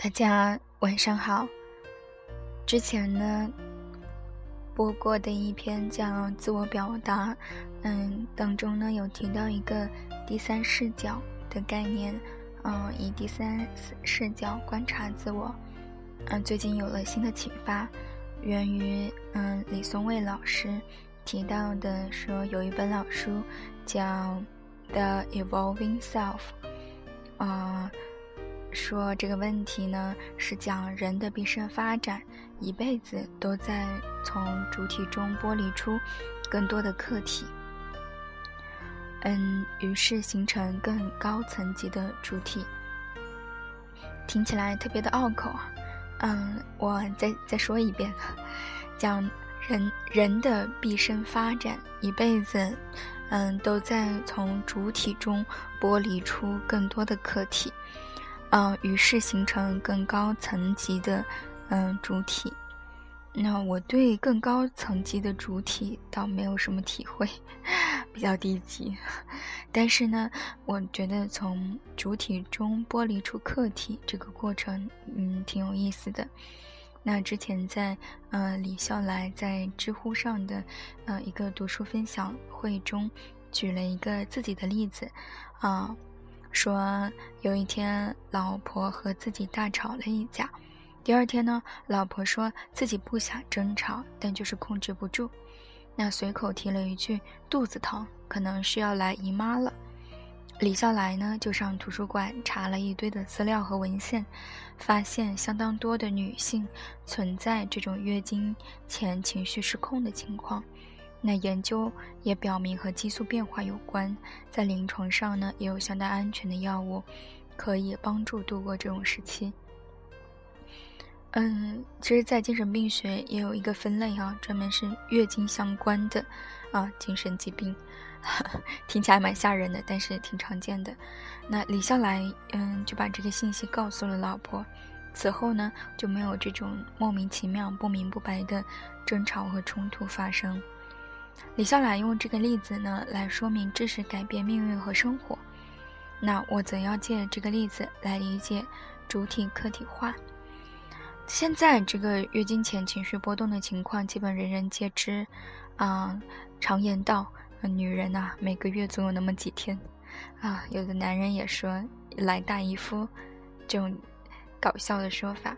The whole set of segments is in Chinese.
大家晚上好。之前呢播过的一篇叫《自我表达》，嗯，当中呢有提到一个第三视角的概念，嗯，以第三视角观察自我。嗯，最近有了新的启发，源于嗯李松蔚老师提到的，说有一本老书叫《The Evolving Self》，啊。说这个问题呢，是讲人的毕生发展，一辈子都在从主体中剥离出更多的客体，嗯，于是形成更高层级的主体。听起来特别的拗口啊，嗯，我再再说一遍，讲人人的毕生发展，一辈子，嗯，都在从主体中剥离出更多的客体。嗯，于是形成更高层级的嗯主体。那我对更高层级的主体倒没有什么体会，比较低级。但是呢，我觉得从主体中剥离出客体这个过程，嗯，挺有意思的。那之前在呃李笑来在知乎上的呃一个读书分享会中，举了一个自己的例子，啊。说有一天，老婆和自己大吵了一架。第二天呢，老婆说自己不想争吵，但就是控制不住。那随口提了一句肚子疼，可能是要来姨妈了。李笑来呢，就上图书馆查了一堆的资料和文献，发现相当多的女性存在这种月经前情绪失控的情况。那研究也表明和激素变化有关，在临床上呢，也有相当安全的药物，可以帮助度过这种时期。嗯，其实，在精神病学也有一个分类啊，专门是月经相关的啊精神疾病，听起来蛮吓人的，但是挺常见的。那李笑来嗯就把这个信息告诉了老婆，此后呢就没有这种莫名其妙、不明不白的争吵和冲突发生。李笑来用这个例子呢来说明知识改变命运和生活，那我则要借这个例子来理解主体客体化。现在这个月经前情绪波动的情况，基本人人皆知。啊，常言道，女人呐，每个月总有那么几天。啊，有的男人也说来大姨夫，这种搞笑的说法。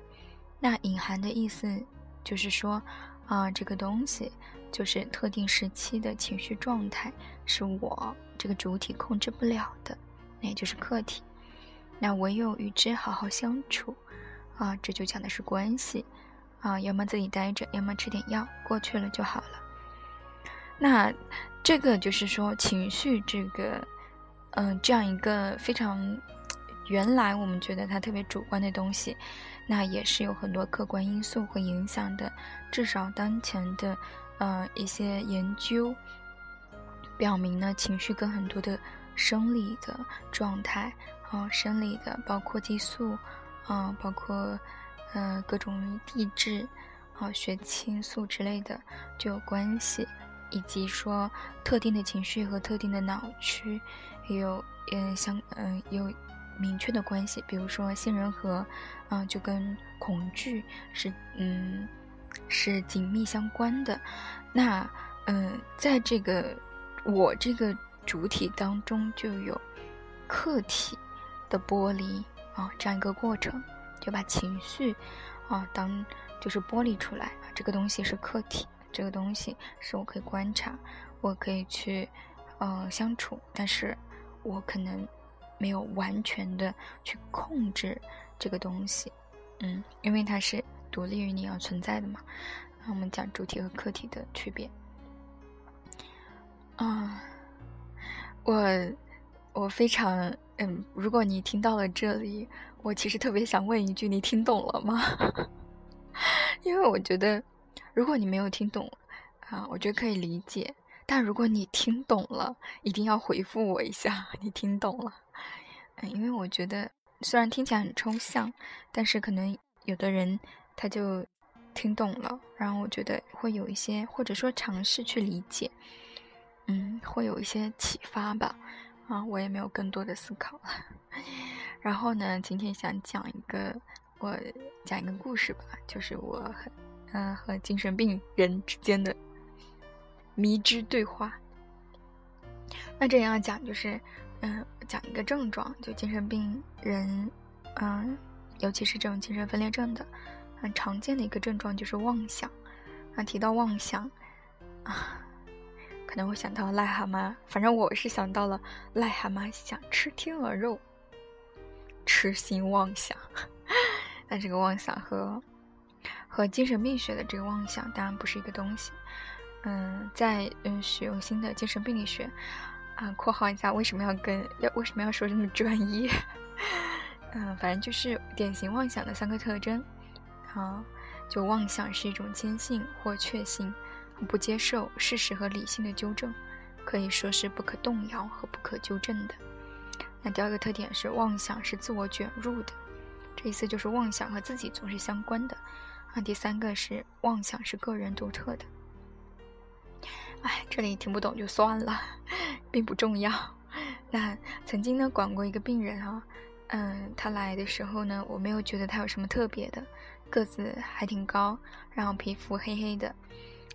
那隐含的意思就是说，啊，这个东西。就是特定时期的情绪状态是我这个主体控制不了的，那也就是客体。那唯有与之好好相处，啊，这就讲的是关系，啊，要么自己待着，要么吃点药，过去了就好了。那这个就是说情绪这个，嗯，这样一个非常原来我们觉得它特别主观的东西，那也是有很多客观因素会影响的，至少当前的。呃，一些研究表明呢，情绪跟很多的生理的状态，啊，生理的包括激素，啊，包括呃各种地质，啊，血清素之类的就有关系，以及说特定的情绪和特定的脑区也有嗯相嗯有明确的关系，比如说杏仁核，啊，就跟恐惧是嗯。是紧密相关的，那嗯，在这个我这个主体当中就有客体的剥离啊，这样一个过程，就把情绪啊当就是剥离出来，这个东西是客体，这个东西是我可以观察，我可以去呃相处，但是我可能没有完全的去控制这个东西，嗯，因为它是。独立于你要存在的嘛？那我们讲主体和客体的区别。啊，我我非常嗯，如果你听到了这里，我其实特别想问一句：你听懂了吗？因为我觉得，如果你没有听懂啊，我觉得可以理解；但如果你听懂了，一定要回复我一下，你听懂了。嗯，因为我觉得虽然听起来很抽象，但是可能有的人。他就听懂了，然后我觉得会有一些，或者说尝试去理解，嗯，会有一些启发吧。啊，我也没有更多的思考了。然后呢，今天想讲一个我讲一个故事吧，就是我和嗯和精神病人之间的迷之对话。那这样讲就是，嗯，讲一个症状，就精神病人，嗯，尤其是这种精神分裂症的，很常见的一个症状就是妄想。啊，提到妄想，啊，可能会想到癞蛤蟆，反正我是想到了癞蛤蟆想吃天鹅肉，痴心妄想。但这个妄想和和精神病学的这个妄想当然不是一个东西。嗯，在嗯使用新的精神病理学。啊，括号一下，为什么要跟要为什么要说这么专业？嗯，反正就是典型妄想的三个特征。啊，就妄想是一种坚信或确信，不接受事实和理性的纠正，可以说是不可动摇和不可纠正的。那第二个特点是妄想是自我卷入的，这意思就是妄想和自己总是相关的。啊，第三个是妄想是个人独特的。哎，这里听不懂就算了，并不重要。那曾经呢，管过一个病人啊，嗯，他来的时候呢，我没有觉得他有什么特别的，个子还挺高，然后皮肤黑黑的，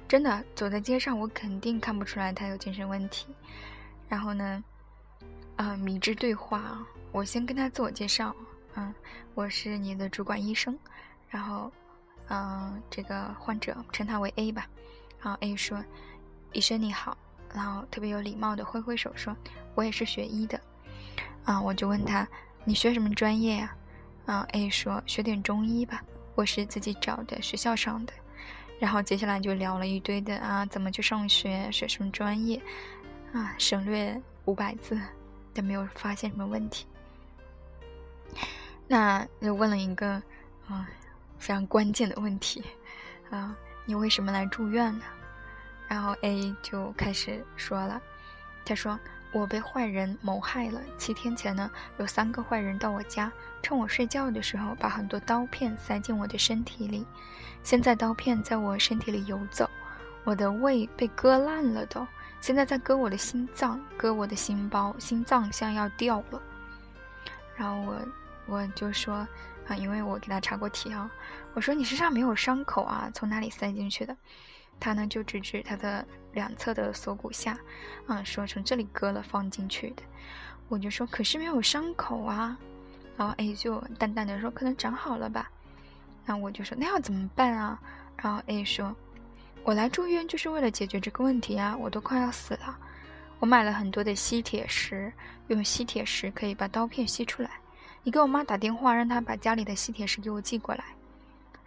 真的走在街上，我肯定看不出来他有精神问题。然后呢，啊，迷之对话，我先跟他自我介绍，嗯，我是你的主管医生，然后，嗯，这个患者称他为 A 吧，然后 A 说。医生你好，然后特别有礼貌的挥挥手说：“我也是学医的。”啊，我就问他：“你学什么专业呀？”啊，A 说：“学点中医吧，我是自己找的，学校上的。”然后接下来就聊了一堆的啊，怎么去上学，学什么专业，啊，省略五百字，但没有发现什么问题。那又问了一个啊非常关键的问题啊，你为什么来住院呢？然后 A 就开始说了，他说：“我被坏人谋害了。七天前呢，有三个坏人到我家，趁我睡觉的时候，把很多刀片塞进我的身体里。现在刀片在我身体里游走，我的胃被割烂了都。现在在割我的心脏，割我的心包，心脏像要掉了。”然后我我就说啊，因为我给他查过体啊，我说你身上没有伤口啊，从哪里塞进去的？他呢就指指他的两侧的锁骨下，啊，说从这里割了放进去的。我就说可是没有伤口啊，然后 A 就淡淡的说可能长好了吧。那我就说那要怎么办啊？然后 A 说，我来住院就是为了解决这个问题啊，我都快要死了。我买了很多的吸铁石，用吸铁石可以把刀片吸出来。你给我妈打电话，让她把家里的吸铁石给我寄过来。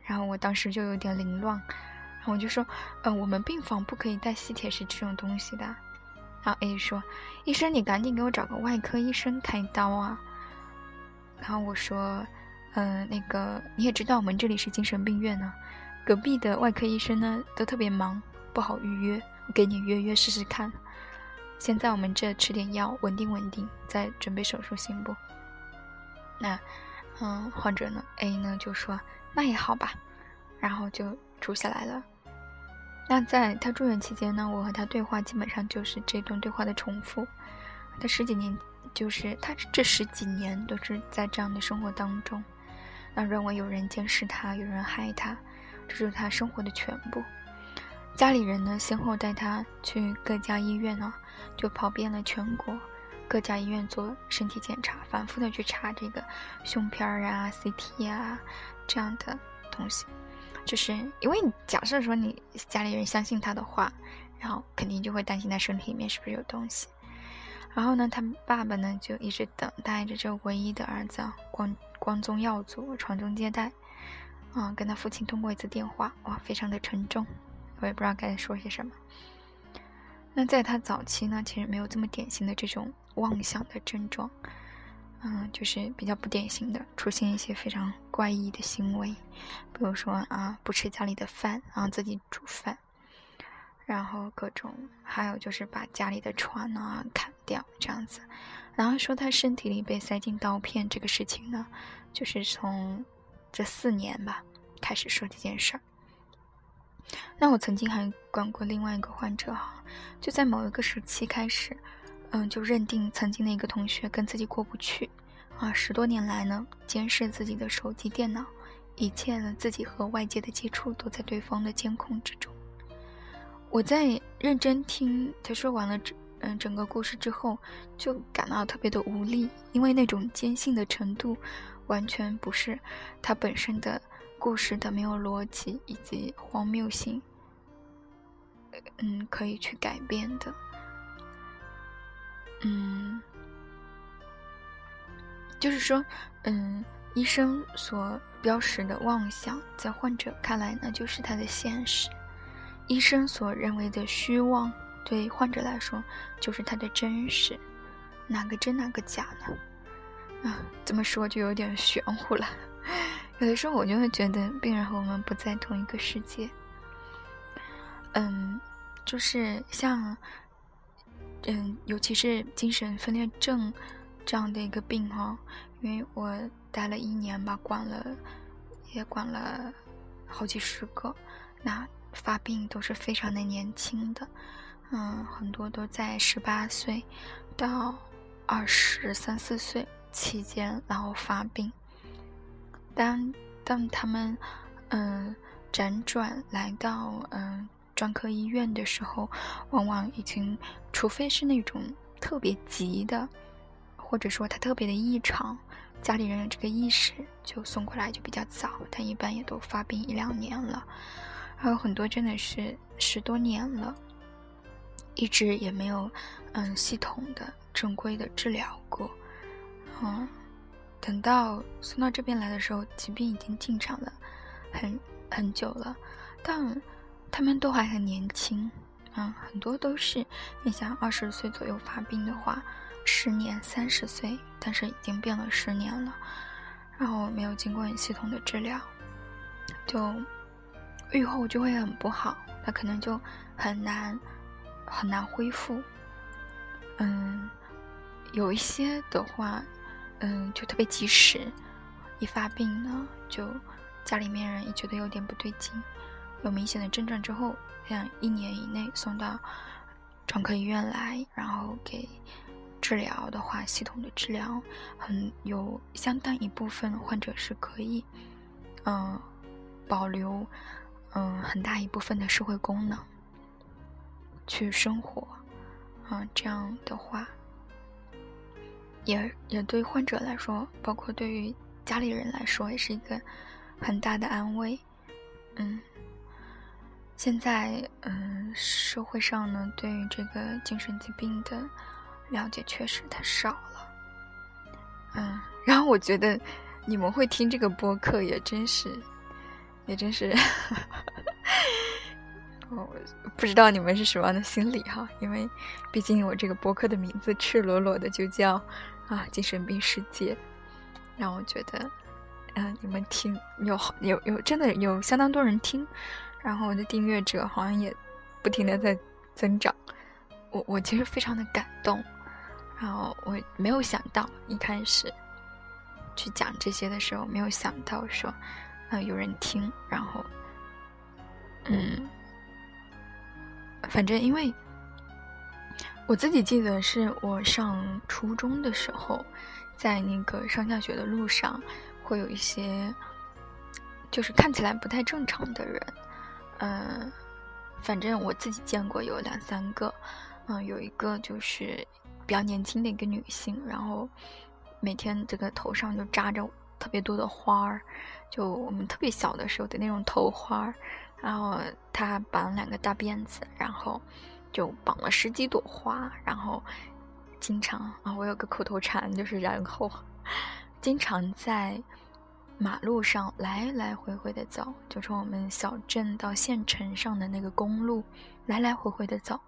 然后我当时就有点凌乱。我就说，嗯，我们病房不可以带吸铁石这种东西的。然后 A 说，医生，你赶紧给我找个外科医生开刀啊。然后我说，嗯，那个你也知道我们这里是精神病院呢，隔壁的外科医生呢都特别忙，不好预约。我给你约约试试看。先在我们这吃点药，稳定稳定，再准备手术行不？那，嗯，患者呢，A 呢就说，那也好吧。然后就住下来了。那在他住院期间呢，我和他对话基本上就是这段对话的重复。他十几年，就是他这十几年都是在这样的生活当中，那认为有人监视他，有人害他，这是他生活的全部。家里人呢，先后带他去各家医院呢，就跑遍了全国各家医院做身体检查，反复的去查这个胸片儿啊、CT 啊这样的东西。就是因为假设说你家里人相信他的话，然后肯定就会担心他身体里面是不是有东西。然后呢，他爸爸呢就一直等待着这唯一的儿子啊光光宗耀祖传宗接代。啊，跟他父亲通过一次电话，哇，非常的沉重，我也不知道该说些什么。那在他早期呢，其实没有这么典型的这种妄想的症状。嗯，就是比较不典型的，出现一些非常怪异的行为，比如说啊，不吃家里的饭，然后自己煮饭，然后各种，还有就是把家里的床啊砍掉这样子，然后说他身体里被塞进刀片这个事情呢，就是从这四年吧开始说这件事儿。那我曾经还管过另外一个患者哈，就在某一个时期开始。嗯，就认定曾经的一个同学跟自己过不去，啊，十多年来呢，监视自己的手机、电脑，一切呢，自己和外界的接触都在对方的监控之中。我在认真听他说完了嗯整个故事之后，就感到特别的无力，因为那种坚信的程度，完全不是他本身的故事的没有逻辑以及荒谬性，嗯，可以去改变的。嗯，就是说，嗯。医生所标识的妄想，在患者看来呢，就是他的现实；医生所认为的虚妄，对患者来说，就是他的真实。哪个真，哪个假呢？啊，这么说就有点玄乎了。有的时候，我就会觉得，病人和我们不在同一个世界。嗯，就是像，嗯，尤其是精神分裂症这样的一个病哈，因为我。待了一年吧，管了，也管了好几十个，那发病都是非常的年轻的，嗯，很多都在十八岁到二十三四岁期间，然后发病。当当他们嗯辗转来到嗯专科医院的时候，往往已经，除非是那种特别急的，或者说他特别的异常。家里人有这个意识，就送过来就比较早，但一般也都发病一两年了，还有很多真的是十多年了，一直也没有嗯系统的正规的治疗过，嗯，等到送到这边来的时候，疾病已经进展了很很久了，但他们都还很年轻，嗯，很多都是你想二十岁左右发病的话。十年三十岁，但是已经变了十年了，然后没有经过系统的治疗，就愈后就会很不好，那可能就很难很难恢复。嗯，有一些的话，嗯，就特别及时，一发病呢，就家里面人也觉得有点不对劲，有明显的症状之后，像一年以内送到专科医院来，然后给。治疗的话，系统的治疗很有相当一部分患者是可以，嗯，保留，嗯，很大一部分的社会功能，去生活，嗯，这样的话，也也对患者来说，包括对于家里人来说，也是一个很大的安慰，嗯。现在，嗯，社会上呢，对于这个精神疾病的。了解确实太少了，嗯，然后我觉得你们会听这个播客也真是，也真是，我不知道你们是什么样的心理哈，因为毕竟我这个播客的名字赤裸裸的就叫啊精神病世界，让我觉得，嗯，你们听有有有真的有相当多人听，然后我的订阅者好像也不停的在增长，我我其实非常的感动。然后我没有想到一开始去讲这些的时候，没有想到说，呃，有人听。然后，嗯，反正因为我自己记得是我上初中的时候，在那个上下学的路上，会有一些就是看起来不太正常的人。嗯，反正我自己见过有两三个。嗯，有一个就是。比较年轻的一个女性，然后每天这个头上就扎着特别多的花儿，就我们特别小的时候的那种头花儿，然后她绑两个大辫子，然后就绑了十几朵花，然后经常啊，我有个口头禅就是然后经常在马路上来来回回的走，就从我们小镇到县城上的那个公路来来回回的走。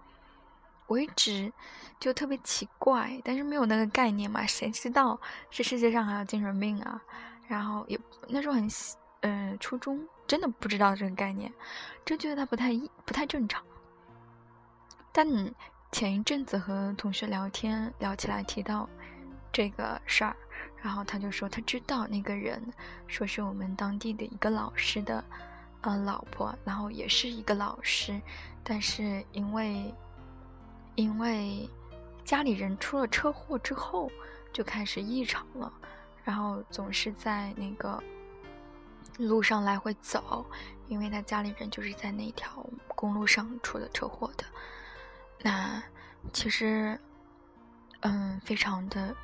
我一直就特别奇怪，但是没有那个概念嘛，谁知道这世界上还有精神病啊？然后也那时候很，嗯，初中真的不知道这个概念，就觉得他不太不太正常。但前一阵子和同学聊天聊起来提到这个事儿，然后他就说他知道那个人，说是我们当地的一个老师的，呃，老婆，然后也是一个老师，但是因为。因为家里人出了车祸之后就开始异常了，然后总是在那个路上来回走，因为他家里人就是在那条公路上出的车祸的。那其实，嗯，非常的。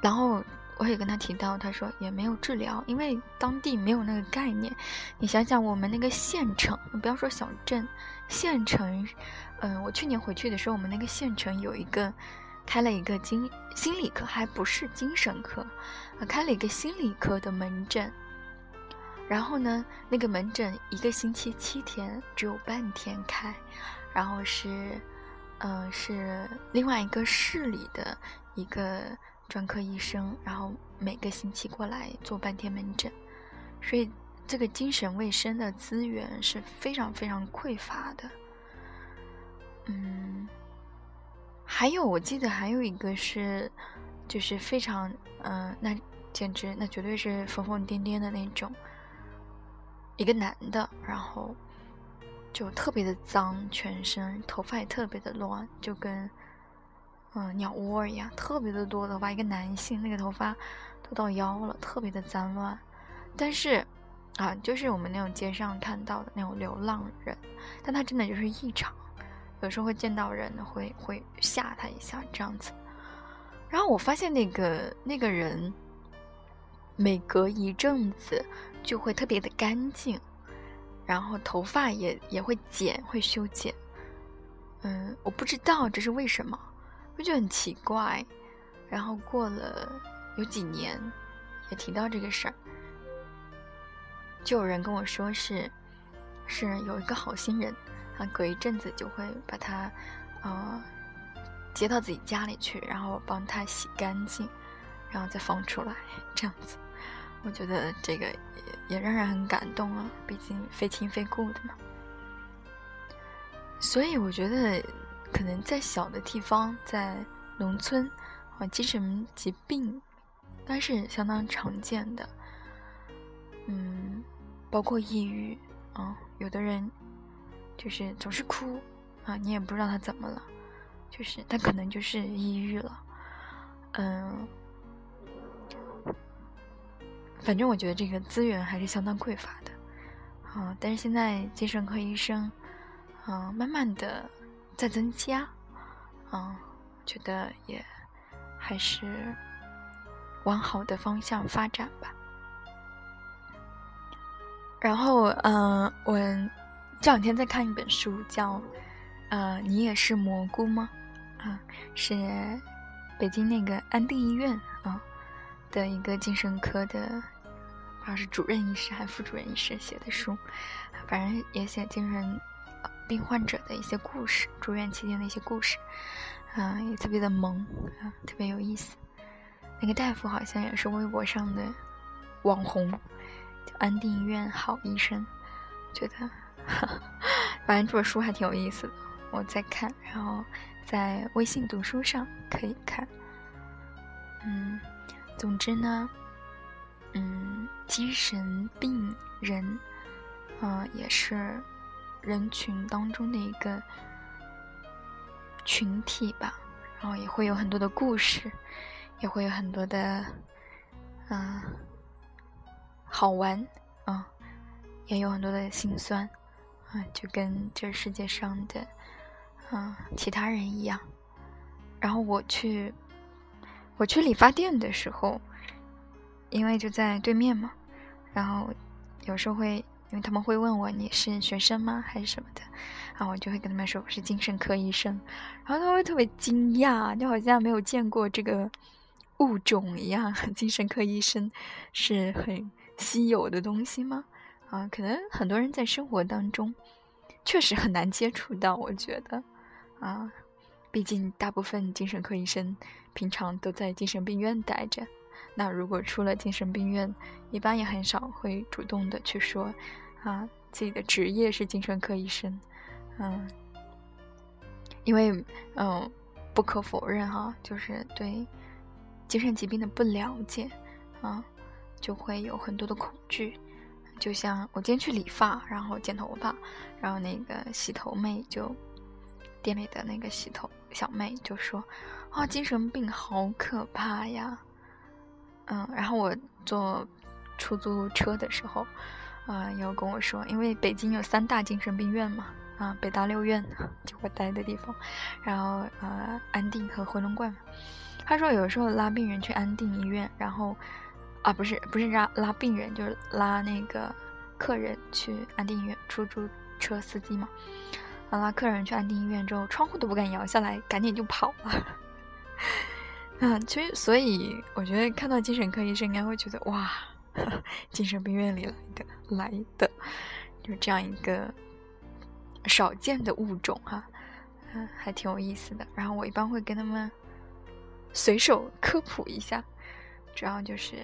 然后我也跟他提到，他说也没有治疗，因为当地没有那个概念。你想想，我们那个县城，不要说小镇，县城，嗯，我去年回去的时候，我们那个县城有一个开了一个精心理科，还不是精神科，开了一个心理科的门诊。然后呢，那个门诊一个星期七天，只有半天开，然后是，呃，是另外一个市里的一个专科医生，然后每个星期过来做半天门诊，所以这个精神卫生的资源是非常非常匮乏的。嗯，还有我记得还有一个是，就是非常，嗯，那简直那绝对是疯疯癫癫的那种。一个男的，然后就特别的脏，全身头发也特别的乱，就跟嗯鸟窝一样，特别的多头发。一个男性，那个头发都到腰了，特别的脏乱。但是啊，就是我们那种街上看到的那种流浪人，但他真的就是异常，有时候会见到人会会吓他一下这样子。然后我发现那个那个人。每隔一阵子就会特别的干净，然后头发也也会剪，会修剪。嗯，我不知道这是为什么，我觉得很奇怪。然后过了有几年，也提到这个事儿，就有人跟我说是是有一个好心人，啊，隔一阵子就会把他呃接到自己家里去，然后帮他洗干净，然后再放出来，这样子。我觉得这个也也让人很感动啊，毕竟非亲非故的嘛。所以我觉得，可能在小的地方，在农村，啊，精神疾病应该是相当常见的。嗯，包括抑郁啊，有的人就是总是哭啊，你也不知道他怎么了，就是他可能就是抑郁了，嗯。反正我觉得这个资源还是相当匮乏的，啊，但是现在精神科医生，啊，慢慢的在增加，嗯，觉得也还是往好的方向发展吧。然后，嗯，我这两天在看一本书，叫《呃，你也是蘑菇吗》？啊，是北京那个安定医院啊的一个精神科的。不知道是主任医师还是副主任医师写的书，反正也写精神病患者的一些故事，住院期间的一些故事，啊，也特别的萌，啊，特别有意思。那个大夫好像也是微博上的网红，叫安定医院好医生，觉得，反正这本书还挺有意思的，我在看，然后在微信读书上可以看。嗯，总之呢。嗯，精神病人，嗯，也是人群当中的一个群体吧。然后也会有很多的故事，也会有很多的，嗯，好玩，嗯，也有很多的心酸，啊，就跟这世界上的，嗯，其他人一样。然后我去，我去理发店的时候。因为就在对面嘛，然后有时候会，因为他们会问我你是学生吗还是什么的，然后我就会跟他们说我是精神科医生，然后他会特别惊讶，就好像没有见过这个物种一样，精神科医生是很稀有的东西吗？啊，可能很多人在生活当中确实很难接触到，我觉得啊，毕竟大部分精神科医生平常都在精神病院待着。那如果出了精神病院，一般也很少会主动的去说，啊，自己的职业是精神科医生，嗯，因为，嗯，不可否认哈，就是对精神疾病的不了解，啊，就会有很多的恐惧。就像我今天去理发，然后剪头发，然后那个洗头妹就店里的那个洗头小妹就说，啊，精神病好可怕呀。嗯，然后我坐出租车的时候，啊，有跟我说，因为北京有三大精神病院嘛，啊，北大六院就我待的地方，然后呃，安定和回龙观。他说有时候拉病人去安定医院，然后啊，不是不是拉拉病人，就是拉那个客人去安定医院，出租车司机嘛，拉客人去安定医院之后，窗户都不敢摇下来，赶紧就跑了。啊，其实所以我觉得看到精神科医生应该会觉得哇，精神病院里来的来的，就这样一个少见的物种哈，嗯，还挺有意思的。然后我一般会跟他们随手科普一下，主要就是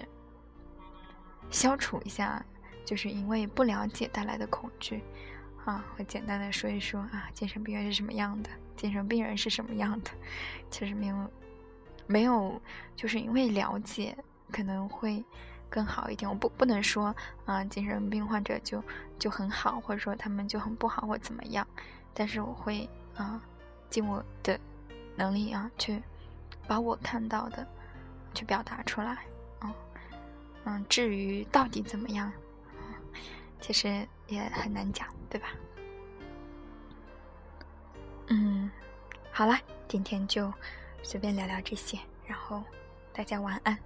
消除一下就是因为不了解带来的恐惧啊，会简单的说一说啊，精神病院是什么样的，精神病人是什么样的，其实没有。没有，就是因为了解可能会更好一点。我不不能说啊，精神病患者就就很好，或者说他们就很不好或怎么样。但是我会啊，尽我的能力啊，去把我看到的去表达出来。嗯嗯，至于到底怎么样，其实也很难讲，对吧？嗯，好了，今天就。随便聊聊这些，然后大家晚安。